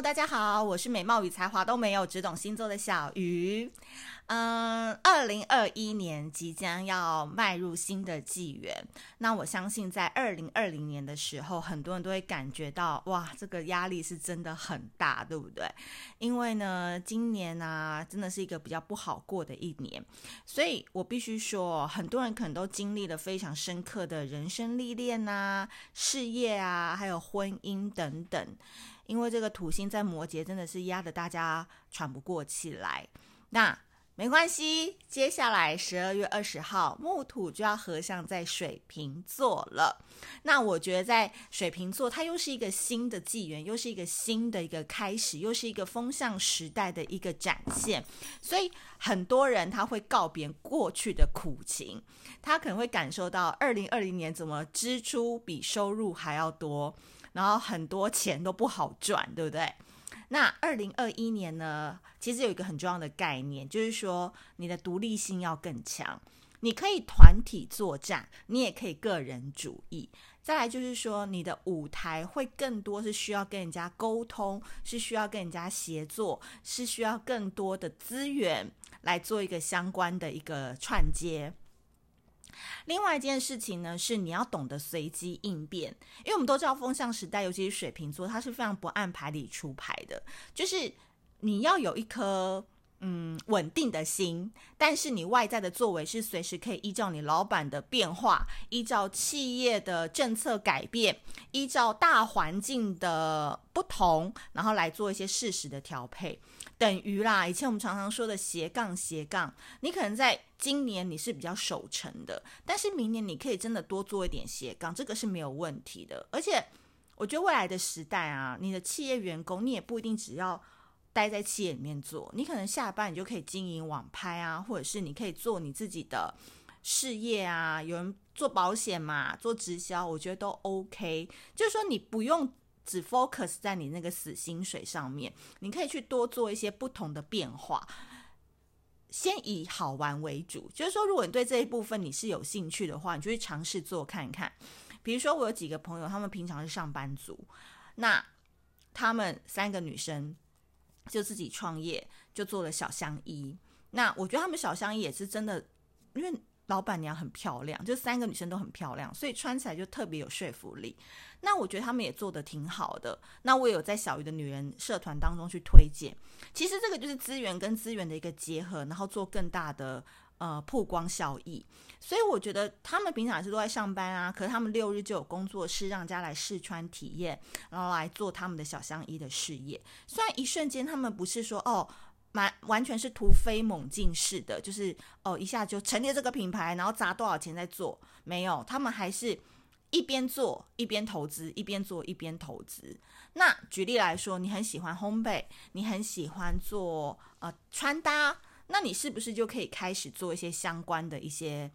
大家好，我是美貌与才华都没有，只懂星座的小鱼。嗯，二零二一年即将要迈入新的纪元，那我相信在二零二零年的时候，很多人都会感觉到哇，这个压力是真的很大，对不对？因为呢，今年呢、啊，真的是一个比较不好过的一年，所以我必须说，很多人可能都经历了非常深刻的人生历练啊、事业啊，还有婚姻等等。因为这个土星在摩羯真的是压得大家喘不过气来，那没关系，接下来十二月二十号木土就要合相在水瓶座了。那我觉得在水瓶座，它又是一个新的纪元，又是一个新的一个开始，又是一个风向时代的一个展现。所以很多人他会告别过去的苦情，他可能会感受到二零二零年怎么支出比收入还要多。然后很多钱都不好赚，对不对？那二零二一年呢，其实有一个很重要的概念，就是说你的独立性要更强。你可以团体作战，你也可以个人主义。再来就是说，你的舞台会更多是需要跟人家沟通，是需要跟人家协作，是需要更多的资源来做一个相关的一个串接。另外一件事情呢，是你要懂得随机应变，因为我们都知道风向时代，尤其是水瓶座，它是非常不按牌理出牌的，就是你要有一颗嗯稳定的心，但是你外在的作为是随时可以依照你老板的变化，依照企业的政策改变，依照大环境的不同，然后来做一些适时的调配。等于啦，以前我们常常说的斜杠斜杠，你可能在今年你是比较守成的，但是明年你可以真的多做一点斜杠，这个是没有问题的。而且我觉得未来的时代啊，你的企业员工你也不一定只要待在企业里面做，你可能下班你就可以经营网拍啊，或者是你可以做你自己的事业啊。有人做保险嘛，做直销，我觉得都 OK。就是说你不用。只 focus 在你那个死薪水上面，你可以去多做一些不同的变化，先以好玩为主。就是说，如果你对这一部分你是有兴趣的话，你就去尝试做看看。比如说，我有几个朋友，他们平常是上班族，那他们三个女生就自己创业，就做了小香衣。那我觉得他们小香衣也是真的，因为。老板娘很漂亮，就三个女生都很漂亮，所以穿起来就特别有说服力。那我觉得他们也做得挺好的。那我也有在小鱼的女人社团当中去推荐。其实这个就是资源跟资源的一个结合，然后做更大的呃曝光效益。所以我觉得他们平常是都在上班啊，可是他们六日就有工作室让家来试穿体验，然后来做他们的小香衣的事业。虽然一瞬间他们不是说哦。完完全是突飞猛进式的，就是哦，一下就成立这个品牌，然后砸多少钱在做？没有，他们还是一边做一边投资，一边做一边投资。那举例来说，你很喜欢烘焙，你很喜欢做呃穿搭，那你是不是就可以开始做一些相关的一些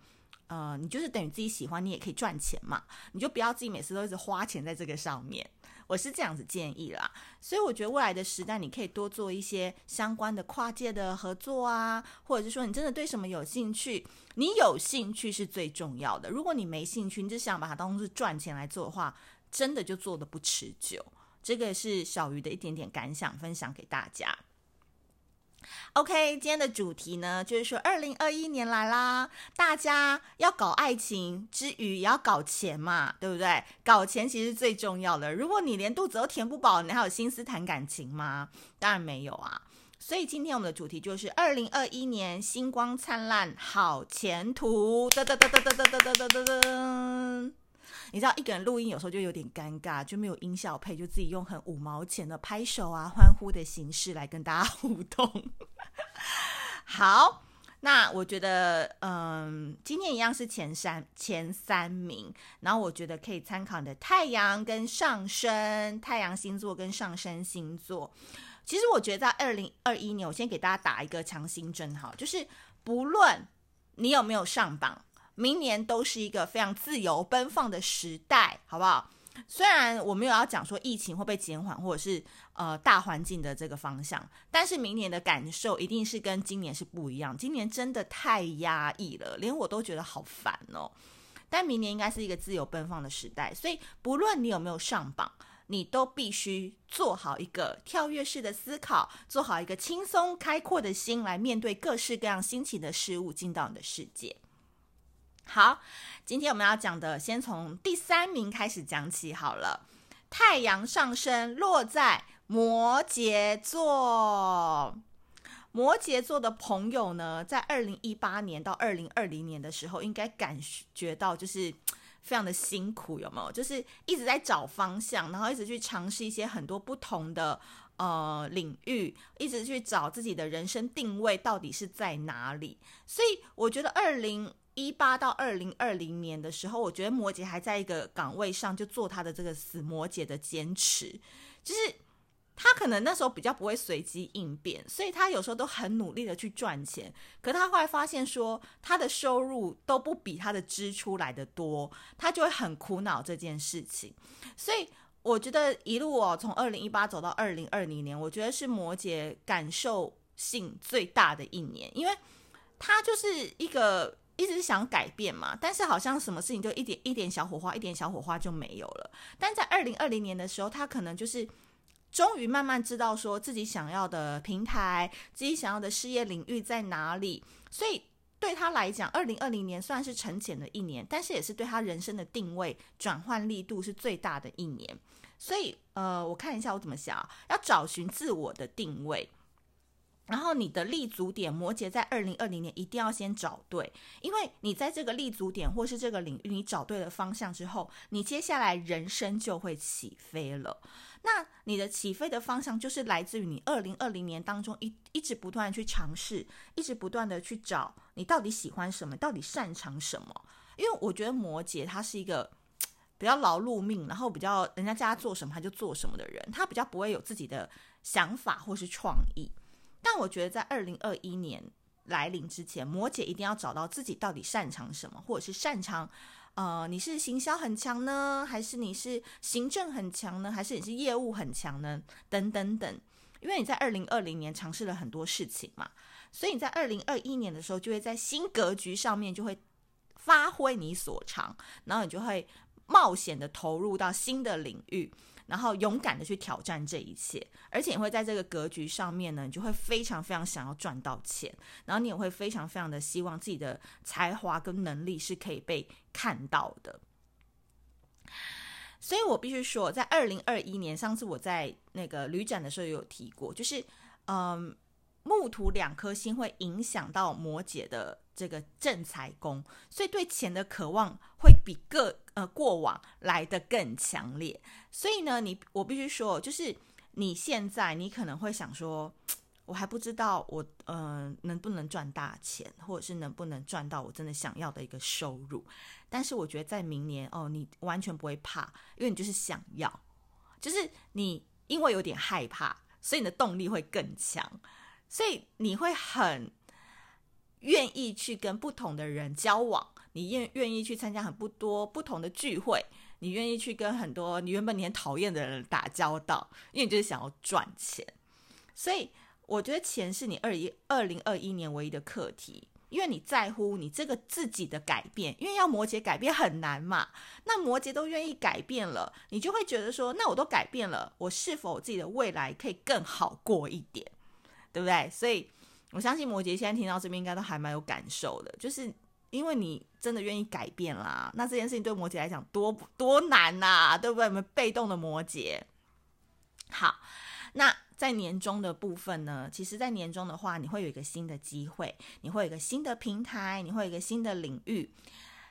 呃，你就是等于自己喜欢，你也可以赚钱嘛？你就不要自己每次都一直花钱在这个上面。我是这样子建议啦，所以我觉得未来的时代，你可以多做一些相关的跨界的合作啊，或者是说你真的对什么有兴趣，你有兴趣是最重要的。如果你没兴趣，你只想把它当做是赚钱来做的话，真的就做的不持久。这个是小鱼的一点点感想，分享给大家。OK，今天的主题呢，就是说二零二一年来啦，大家要搞爱情之余，也要搞钱嘛，对不对？搞钱其实最重要的。如果你连肚子都填不饱，你还有心思谈感情吗？当然没有啊。所以今天我们的主题就是二零二一年星光灿烂，好前途。噔噔噔噔噔噔噔噔噔噔。你知道一个人录音有时候就有点尴尬，就没有音效配，就自己用很五毛钱的拍手啊、欢呼的形式来跟大家 互动。好，那我觉得，嗯，今天一样是前三前三名，然后我觉得可以参考你的太阳跟上升，太阳星座跟上升星座。其实我觉得在二零二一年，我先给大家打一个强心针，哈，就是不论你有没有上榜。明年都是一个非常自由奔放的时代，好不好？虽然我没有要讲说疫情会被减缓，或者是呃大环境的这个方向，但是明年的感受一定是跟今年是不一样。今年真的太压抑了，连我都觉得好烦哦。但明年应该是一个自由奔放的时代，所以不论你有没有上榜，你都必须做好一个跳跃式的思考，做好一个轻松开阔的心来面对各式各样新奇的事物进到你的世界。好，今天我们要讲的，先从第三名开始讲起好了。太阳上升落在摩羯座，摩羯座的朋友呢，在二零一八年到二零二零年的时候，应该感觉到就是非常的辛苦，有没有？就是一直在找方向，然后一直去尝试一些很多不同的呃领域，一直去找自己的人生定位到底是在哪里。所以我觉得二零。一八到二零二零年的时候，我觉得摩羯还在一个岗位上，就做他的这个死摩羯的坚持，就是他可能那时候比较不会随机应变，所以他有时候都很努力的去赚钱。可他后来发现说，他的收入都不比他的支出来得多，他就会很苦恼这件事情。所以我觉得一路哦，从二零一八走到二零二零年，我觉得是摩羯感受性最大的一年，因为他就是一个。一直想改变嘛，但是好像什么事情就一点一点小火花，一点小火花就没有了。但在二零二零年的时候，他可能就是终于慢慢知道说自己想要的平台，自己想要的事业领域在哪里。所以对他来讲，二零二零年算是沉潜的一年，但是也是对他人生的定位转换力度是最大的一年。所以呃，我看一下我怎么想，要找寻自我的定位。然后你的立足点，摩羯在二零二零年一定要先找对，因为你在这个立足点或是这个领域，你找对了方向之后，你接下来人生就会起飞了。那你的起飞的方向就是来自于你二零二零年当中一一直不断去尝试，一直不断的去找你到底喜欢什么，到底擅长什么。因为我觉得摩羯他是一个比较劳碌命，然后比较人家叫他做什么他就做什么的人，他比较不会有自己的想法或是创意。但我觉得，在二零二一年来临之前，摩羯一定要找到自己到底擅长什么，或者是擅长，呃，你是行销很强呢，还是你是行政很强呢，还是你是业务很强呢？等等等。因为你在二零二零年尝试了很多事情嘛，所以你在二零二一年的时候，就会在新格局上面就会发挥你所长，然后你就会冒险的投入到新的领域。然后勇敢的去挑战这一切，而且你会在这个格局上面呢，你就会非常非常想要赚到钱，然后你也会非常非常的希望自己的才华跟能力是可以被看到的。所以我必须说，在二零二一年，上次我在那个旅展的时候有提过，就是嗯。木土两颗星会影响到摩羯的这个正财宫，所以对钱的渴望会比各呃过往来的更强烈。所以呢，你我必须说，就是你现在你可能会想说，我还不知道我呃能不能赚大钱，或者是能不能赚到我真的想要的一个收入。但是我觉得在明年哦，你完全不会怕，因为你就是想要，就是你因为有点害怕，所以你的动力会更强。所以你会很愿意去跟不同的人交往，你愿愿意去参加很不多不同的聚会，你愿意去跟很多你原本你很讨厌的人打交道，因为你就是想要赚钱。所以我觉得钱是你二一二零二一年唯一的课题，因为你在乎你这个自己的改变，因为要摩羯改变很难嘛。那摩羯都愿意改变了，你就会觉得说，那我都改变了，我是否自己的未来可以更好过一点？对不对？所以我相信摩羯现在听到这边应该都还蛮有感受的，就是因为你真的愿意改变啦。那这件事情对摩羯来讲多多难呐、对不对？我们被动的摩羯。好，那在年终的部分呢？其实，在年终的话，你会有一个新的机会，你会有一个新的平台，你会有一个新的领域。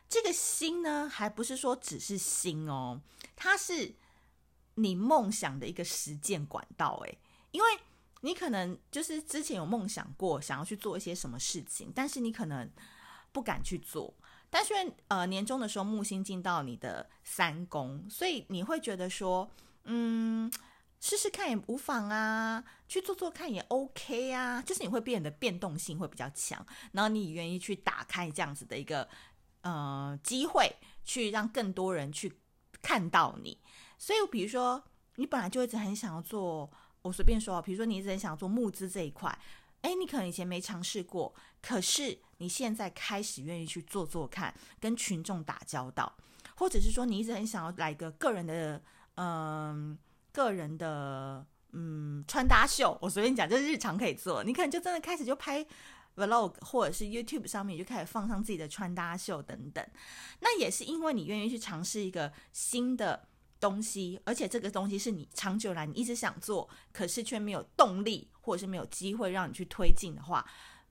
这个新呢，还不是说只是新哦，它是你梦想的一个实践管道。诶，因为。你可能就是之前有梦想过，想要去做一些什么事情，但是你可能不敢去做。但是呃，年终的时候木星进到你的三宫，所以你会觉得说，嗯，试试看也无妨啊，去做做看也 OK 啊。就是你会变得变动性会比较强，然后你愿意去打开这样子的一个呃机会，去让更多人去看到你。所以比如说，你本来就一直很想要做。我随便说，比如说你一直很想做募资这一块，诶，你可能以前没尝试过，可是你现在开始愿意去做做看，跟群众打交道，或者是说你一直很想要来个个人的嗯个人的嗯穿搭秀，我随便讲，就是日常可以做。你可能就真的开始就拍 vlog，或者是 YouTube 上面就开始放上自己的穿搭秀等等。那也是因为你愿意去尝试一个新的东西，而且这个东西是你长久来你一直想做，可是却没有动力，或者是没有机会让你去推进的话。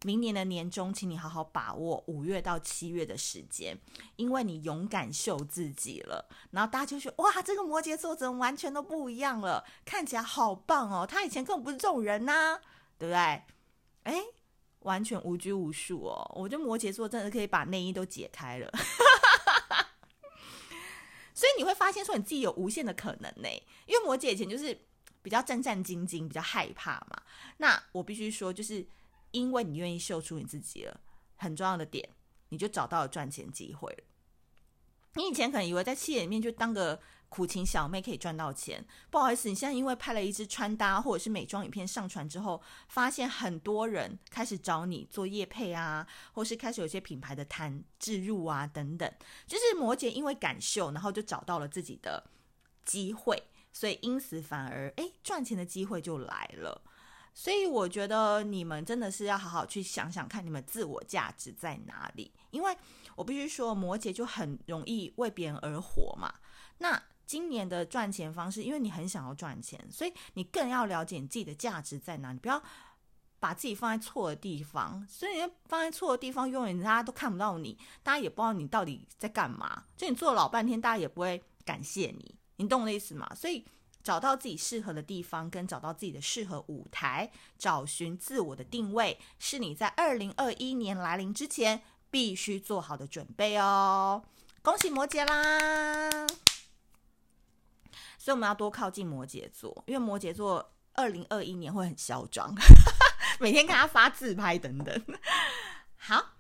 明年的年终，请你好好把握五月到七月的时间，因为你勇敢秀自己了。然后大家就说：“哇，这个摩羯座怎么完全都不一样了？看起来好棒哦！他以前根本不是这种人呐、对不对？哎，完全无拘无束哦。我觉得摩羯座真的可以把内衣都解开了，所以你会发现说你自己有无限的可能呢。因为摩羯以前就是比较战战兢兢，比较害怕嘛。那我必须说，就是。因为你愿意秀出你自己了，很重要的点，你就找到了赚钱机会了。你以前可能以为在企业里面就当个苦情小妹可以赚到钱，不好意思，你现在因为拍了一支穿搭或者是美妆影片上传之后，发现很多人开始找你做业配啊，或是开始有些品牌的谈置入啊等等，就是摩羯因为敢秀，然后就找到了自己的机会，所以因此反而诶赚钱的机会就来了。所以我觉得你们真的是要好好去想想看，你们自我价值在哪里？因为我必须说，摩羯就很容易为别人而活嘛。那今年的赚钱方式，因为你很想要赚钱，所以你更要了解你自己的价值在哪里，不要把自己放在错的地方。所以放在错的地方，永远大家都看不到你，大家也不知道你到底在干嘛。就你做了老半天，大家也不会感谢你，你懂我的意思吗？所以。找到自己适合的地方，跟找到自己的适合舞台，找寻自我的定位，是你在二零二一年来临之前必须做好的准备哦。恭喜摩羯啦！所以我们要多靠近摩羯座，因为摩羯座二零二一年会很嚣张，每天看他发自拍等等。好，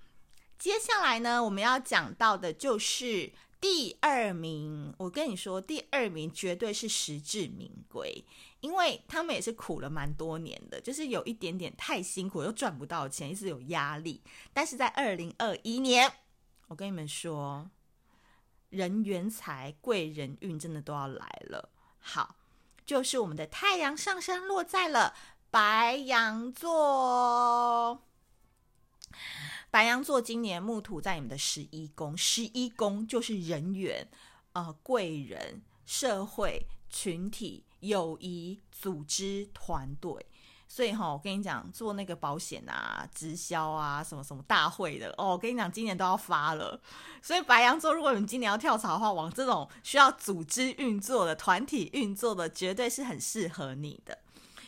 接下来呢，我们要讲到的就是。第二名，我跟你说，第二名绝对是实至名归，因为他们也是苦了蛮多年的，就是有一点点太辛苦，又赚不到钱，一直有压力。但是在二零二一年，我跟你们说，人缘财、贵人运真的都要来了。好，就是我们的太阳上升落在了白羊座。白羊座今年木土在你们的十一宫，十一宫就是人缘、呃贵人、社会、群体、友谊、组织、团队。所以哈，我跟你讲，做那个保险啊、直销啊、什么什么大会的哦，我跟你讲，今年都要发了。所以白羊座，如果你们今年要跳槽的话，往这种需要组织运作的、团体运作的，绝对是很适合你的。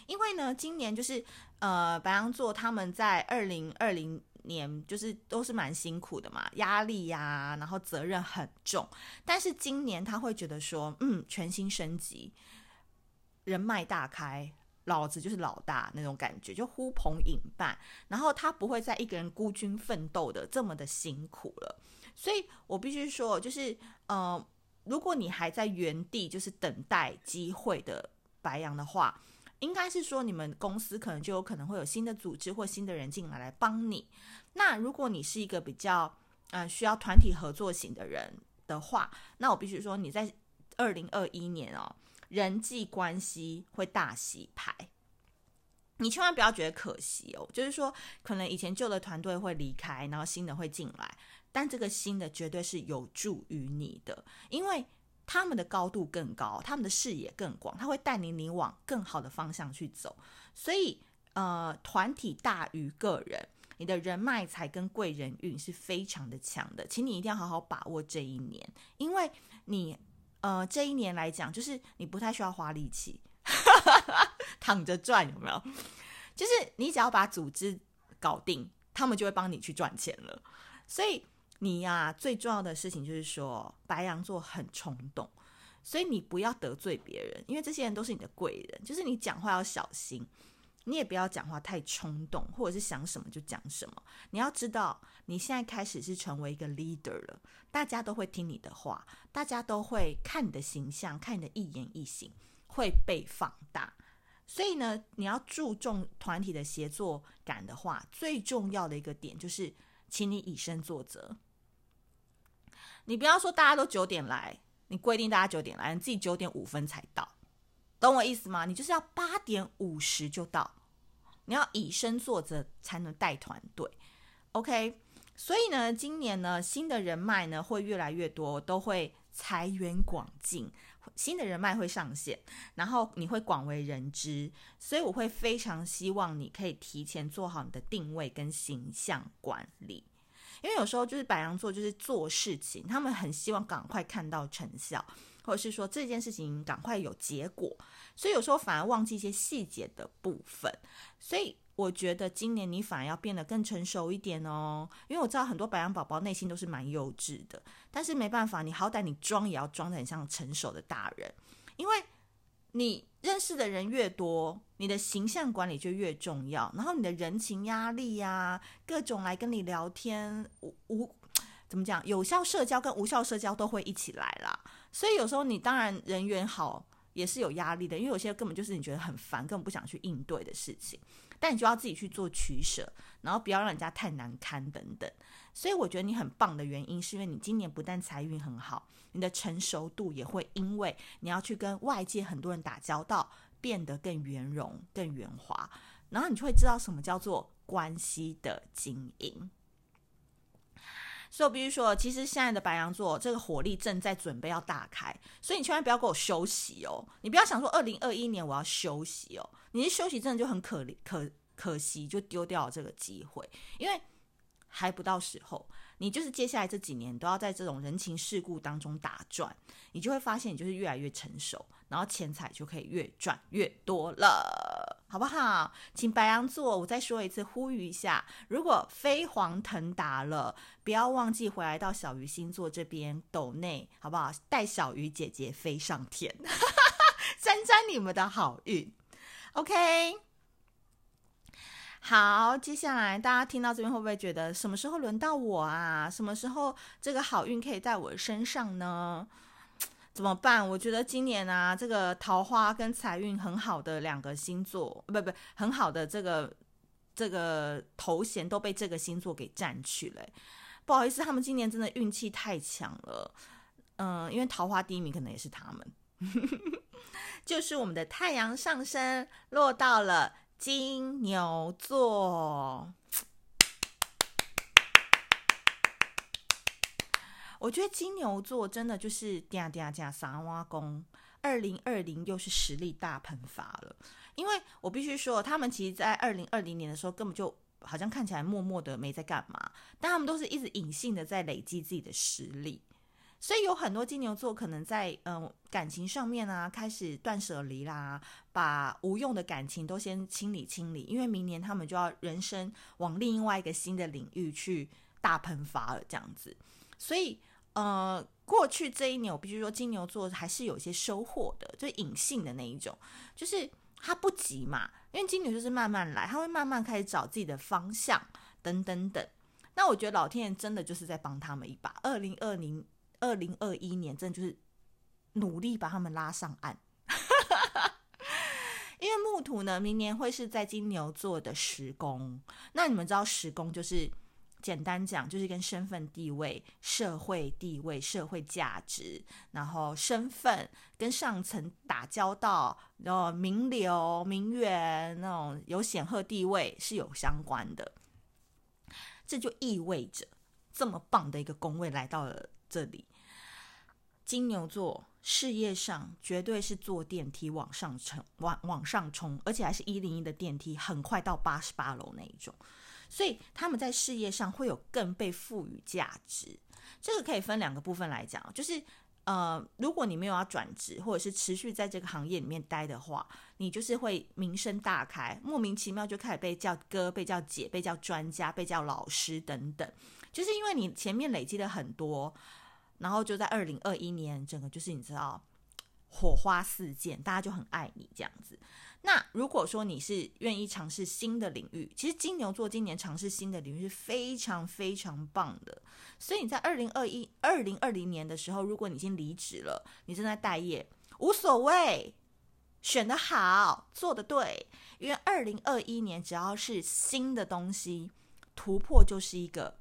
因为呢，今年就是呃，白羊座他们在二零二零。年就是都是蛮辛苦的嘛，压力呀、然后责任很重。但是今年他会觉得说，嗯，全新升级，人脉大开，老子就是老大那种感觉，就呼朋引伴。然后他不会再一个人孤军奋斗的这么的辛苦了。所以我必须说，就是呃，如果你还在原地，就是等待机会的白羊的话。应该是说，你们公司可能就有可能会有新的组织或新的人进来来帮你。那如果你是一个比较呃需要团体合作型的人的话，那我必须说你在二零二一年哦，人际关系会大洗牌。你千万不要觉得可惜哦，就是说可能以前旧的团队会离开，然后新的会进来，但这个新的绝对是有助于你的，因为。他们的高度更高，他们的视野更广，他会带领你往更好的方向去走。所以，呃，团体大于个人，你的人脉财跟贵人运是非常的强的，请你一定要好好把握这一年，因为你，呃，这一年来讲，就是你不太需要花力气，躺着赚，有没有？就是你只要把组织搞定，他们就会帮你去赚钱了。所以。你呀、最重要的事情就是说，白羊座很冲动，所以你不要得罪别人，因为这些人都是你的贵人。就是你讲话要小心，你也不要讲话太冲动，或者是想什么就讲什么。你要知道，你现在开始是成为一个 leader 了，大家都会听你的话，大家都会看你的形象，看你的一言一行会被放大。所以呢，你要注重团体的协作感的话，最重要的一个点就是，请你以身作则。你不要说大家都九点来，你规定大家九点来，你自己九点五分才到，懂我意思吗？你就是要八点五十就到，你要以身作则才能带团队。OK，所以呢，今年呢，新的人脉呢会越来越多，都会财源广进，新的人脉会上线，然后你会广为人知。所以我会非常希望你可以提前做好你的定位跟形象管理。因为有时候就是白羊座，就是做事情，他们很希望赶快看到成效，或者是说这件事情赶快有结果，所以有时候反而忘记一些细节的部分。所以我觉得今年你反而要变得更成熟一点哦，因为我知道很多白羊宝宝内心都是蛮幼稚的，但是没办法，你好歹你装也要装得很像成熟的大人，因为你认识的人越多，你的形象管理就越重要。然后你的人情压力呀、各种来跟你聊天，无无怎么讲，有效社交跟无效社交都会一起来啦。所以有时候你当然人缘好也是有压力的，因为有些根本就是你觉得很烦，根本不想去应对的事情。但你就要自己去做取舍，然后不要让人家太难堪等等。所以我觉得你很棒的原因，是因为你今年不但财运很好。你的成熟度也会因为你要去跟外界很多人打交道，变得更圆融、更圆滑，然后你就会知道什么叫做关系的经营。所以我必须说，其实现在的白羊座这个火力正在准备要大开，所以你千万不要给我休息哦！你不要想说二零二一年我要休息哦，你一休息真的就很可、可可惜，就丢掉了这个机会，因为还不到时候。你就是接下来这几年都要在这种人情世故当中打转，你就会发现你就是越来越成熟，然后钱财就可以越赚越多了，好不好？请白羊座，我再说一次，呼吁一下，如果飞黄腾达了，不要忘记回来到小鱼星座这边抖内，好不好？带小鱼姐姐飞上天，沾沾你们的好运，OK。好，接下来大家听到这边会不会觉得什么时候轮到我啊？什么时候这个好运可以在我身上呢？怎么办？我觉得今年啊，这个桃花跟财运很好的两个星座，不不，很好的这个这个头衔都被这个星座给占去了。不好意思，他们今年真的运气太强了。嗯，因为桃花第一名可能也是他们，就是我们的太阳上升落到了。金牛座，我觉得金牛座真的就是嗲嗲嗲三挖工，二零二零又是实力大喷发了。因为我必须说，他们其实，在二零二零年的时候，根本就好像看起来默默的没在干嘛，但他们都是一直隐性的在累积自己的实力。所以有很多金牛座可能在嗯、感情上面啊，开始断舍离啦，把无用的感情都先清理清理，因为明年他们就要人生往另外一个新的领域去大喷发了，这样子。所以呃，过去这一年我必须说，金牛座还是有些收获的，就隐性的那一种，就是他不急嘛，因为金牛就是慢慢来，他会慢慢开始找自己的方向，等等等。那我觉得老天爷真的就是在帮他们一把，二零二零。二零二一年，真的就是努力把他们拉上岸，因为木土呢，明年会是在金牛座的十宫。那你们知道十宫就是简单讲，就是跟身份地位、社会地位、社会价值，然后身份跟上层打交道，然后名流、名媛那种有显赫地位是有相关的。这就意味着这么棒的一个宫位来到了这里。金牛座事业上绝对是坐电梯往上冲，往往上冲，而且还是一零一的电梯，很快到八十八楼那一种。所以他们在事业上会有更被赋予价值。这个可以分两个部分来讲，就是呃，如果你没有要转职，或者是持续在这个行业里面待的话，你就是会名声大开，莫名其妙就开始被叫哥、被叫姐、被叫专家、被叫老师等等，就是因为你前面累积了很多。然后就在二零二一年，整个就是你知道，火花四溅，大家就很爱你这样子。那如果说你是愿意尝试新的领域，其实金牛座今年尝试新的领域是非常非常棒的。所以你在二零二一、二零二零年的时候，如果你已经离职了，你正在待业，无所谓，选得好，做得对，因为二零二一年只要是新的东西，突破就是一个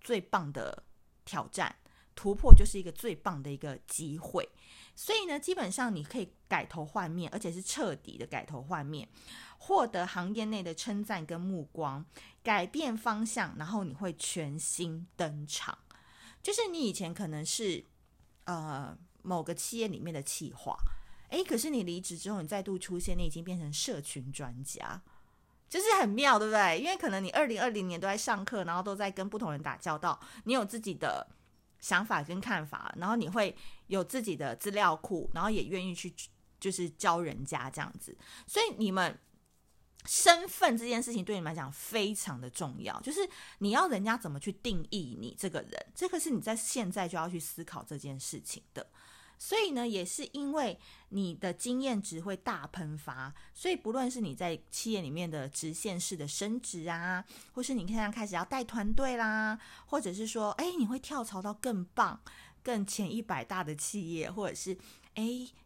最棒的挑战。突破就是一个最棒的一个机会，所以呢，基本上你可以改头换面，而且是彻底的改头换面，获得行业内的称赞跟目光，改变方向，然后你会全新登场。就是你以前可能是呃某个企业里面的企划，诶，可是你离职之后，你再度出现，你已经变成社群专家，就是很妙，对不对？因为可能你二零二零年都在上课，然后都在跟不同人打交道，你有自己的。想法跟看法，然后你会有自己的资料库，然后也愿意去就是教人家这样子，所以你们身份这件事情对你们来讲非常的重要，就是你要人家怎么去定义你这个人，这个是你在现在就要去思考这件事情的。所以呢，也是因为你的经验值会大喷发，所以不论是你在企业里面的直线式的升职啊，或是你现在开始要带团队啦，或者是说，哎，你会跳槽到更棒、更前一百大的企业，或者是，哎，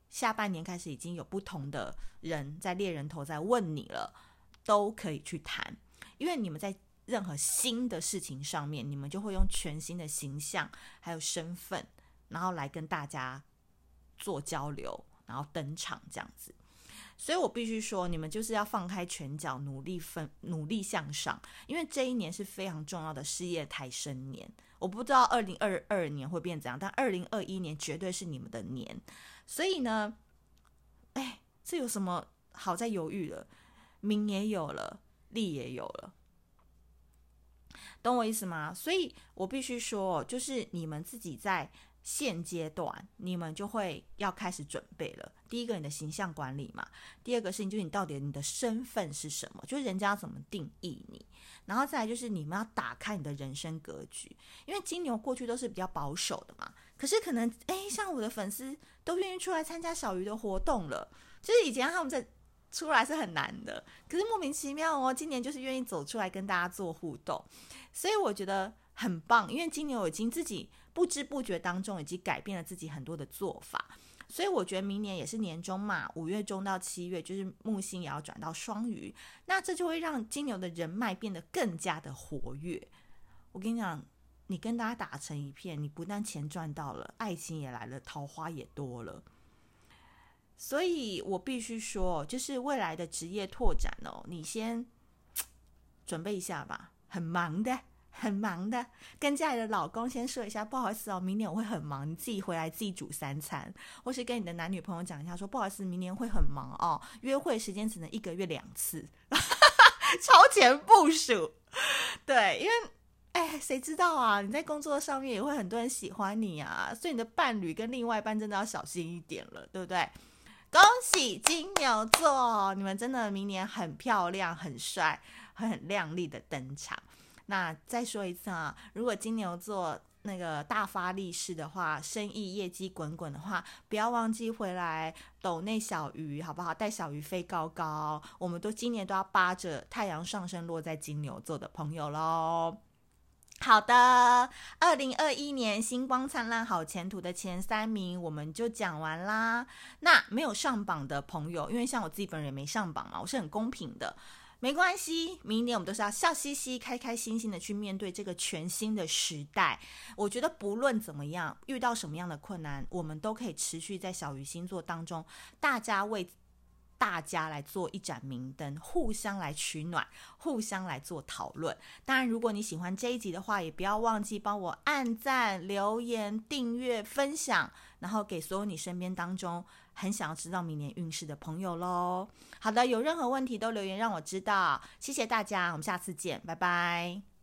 下半年开始已经有不同的人在猎人头在问你了，都可以去谈，因为你们在任何新的事情上面，你们就会用全新的形象还有身份，然后来跟大家。做交流，然后登场这样子，所以我必须说，你们就是要放开拳脚，努力分，努力向上，因为这一年是非常重要的事业抬升年。我不知道二零二二年会变怎样，但二零二一年绝对是你们的年。所以呢，哎，这有什么好在犹豫的？名也有了，利也有了，懂我意思吗？所以我必须说，就是你们自己在。现阶段你们就会要开始准备了。第一个，你的形象管理嘛；第二个事情就是你到底你的身份是什么，就是人家要怎么定义你。然后再来就是你们要打开你的人生格局，因为金牛过去都是比较保守的嘛。可是可能诶，像我的粉丝都愿意出来参加小鱼的活动了，就是以前他们在出来是很难的，可是莫名其妙哦，今年就是愿意走出来跟大家做互动，所以我觉得很棒，因为金牛已经自己。不知不觉当中，已经改变了自己很多的做法，所以我觉得明年也是年终嘛，五月中到七月，就是木星也要转到双鱼，那这就会让金牛的人脉变得更加的活跃。我跟你讲，你跟大家打成一片，你不但钱赚到了，爱情也来了，桃花也多了。所以我必须说，就是未来的职业拓展哦，你先 准备一下吧，很忙的。很忙的，跟家里的老公先说一下，不好意思哦，明年我会很忙，你自己回来自己煮三餐，或是跟你的男女朋友讲一下，说不好意思，明年会很忙哦，约会时间只能一个月两次，超前部署。对，因为哎，谁知道啊？你在工作上面也会很多人喜欢你啊，所以你的伴侣跟另外一半真的要小心一点了，对不对？恭喜金牛座，你们真的明年很漂亮、很帅、很亮丽的登场。那再说一次啊，如果金牛座那个大发利市的话，生意业绩滚滚的话，不要忘记回来抖内小鱼，好不好？带小鱼飞高高，我们都今年都要扒着太阳上升落在金牛座的朋友喽。好的，二零二一年星光灿烂好前途的前三名我们就讲完啦。那没有上榜的朋友，因为像我自己本人也没上榜嘛，我是很公平的。没关系，明年我们都是要笑嘻嘻、开开心心的去面对这个全新的时代。我觉得不论怎么样，遇到什么样的困难，我们都可以持续在小鱼星座当中，大家为大家来做一盏明灯，互相来取暖，互相来做讨论。当然，如果你喜欢这一集的话，也不要忘记帮我按赞、留言、订阅、分享，然后给所有你身边当中。很想要知道明年运势的朋友喽。好的，有任何问题都留言让我知道。谢谢大家，我们下次见，拜拜。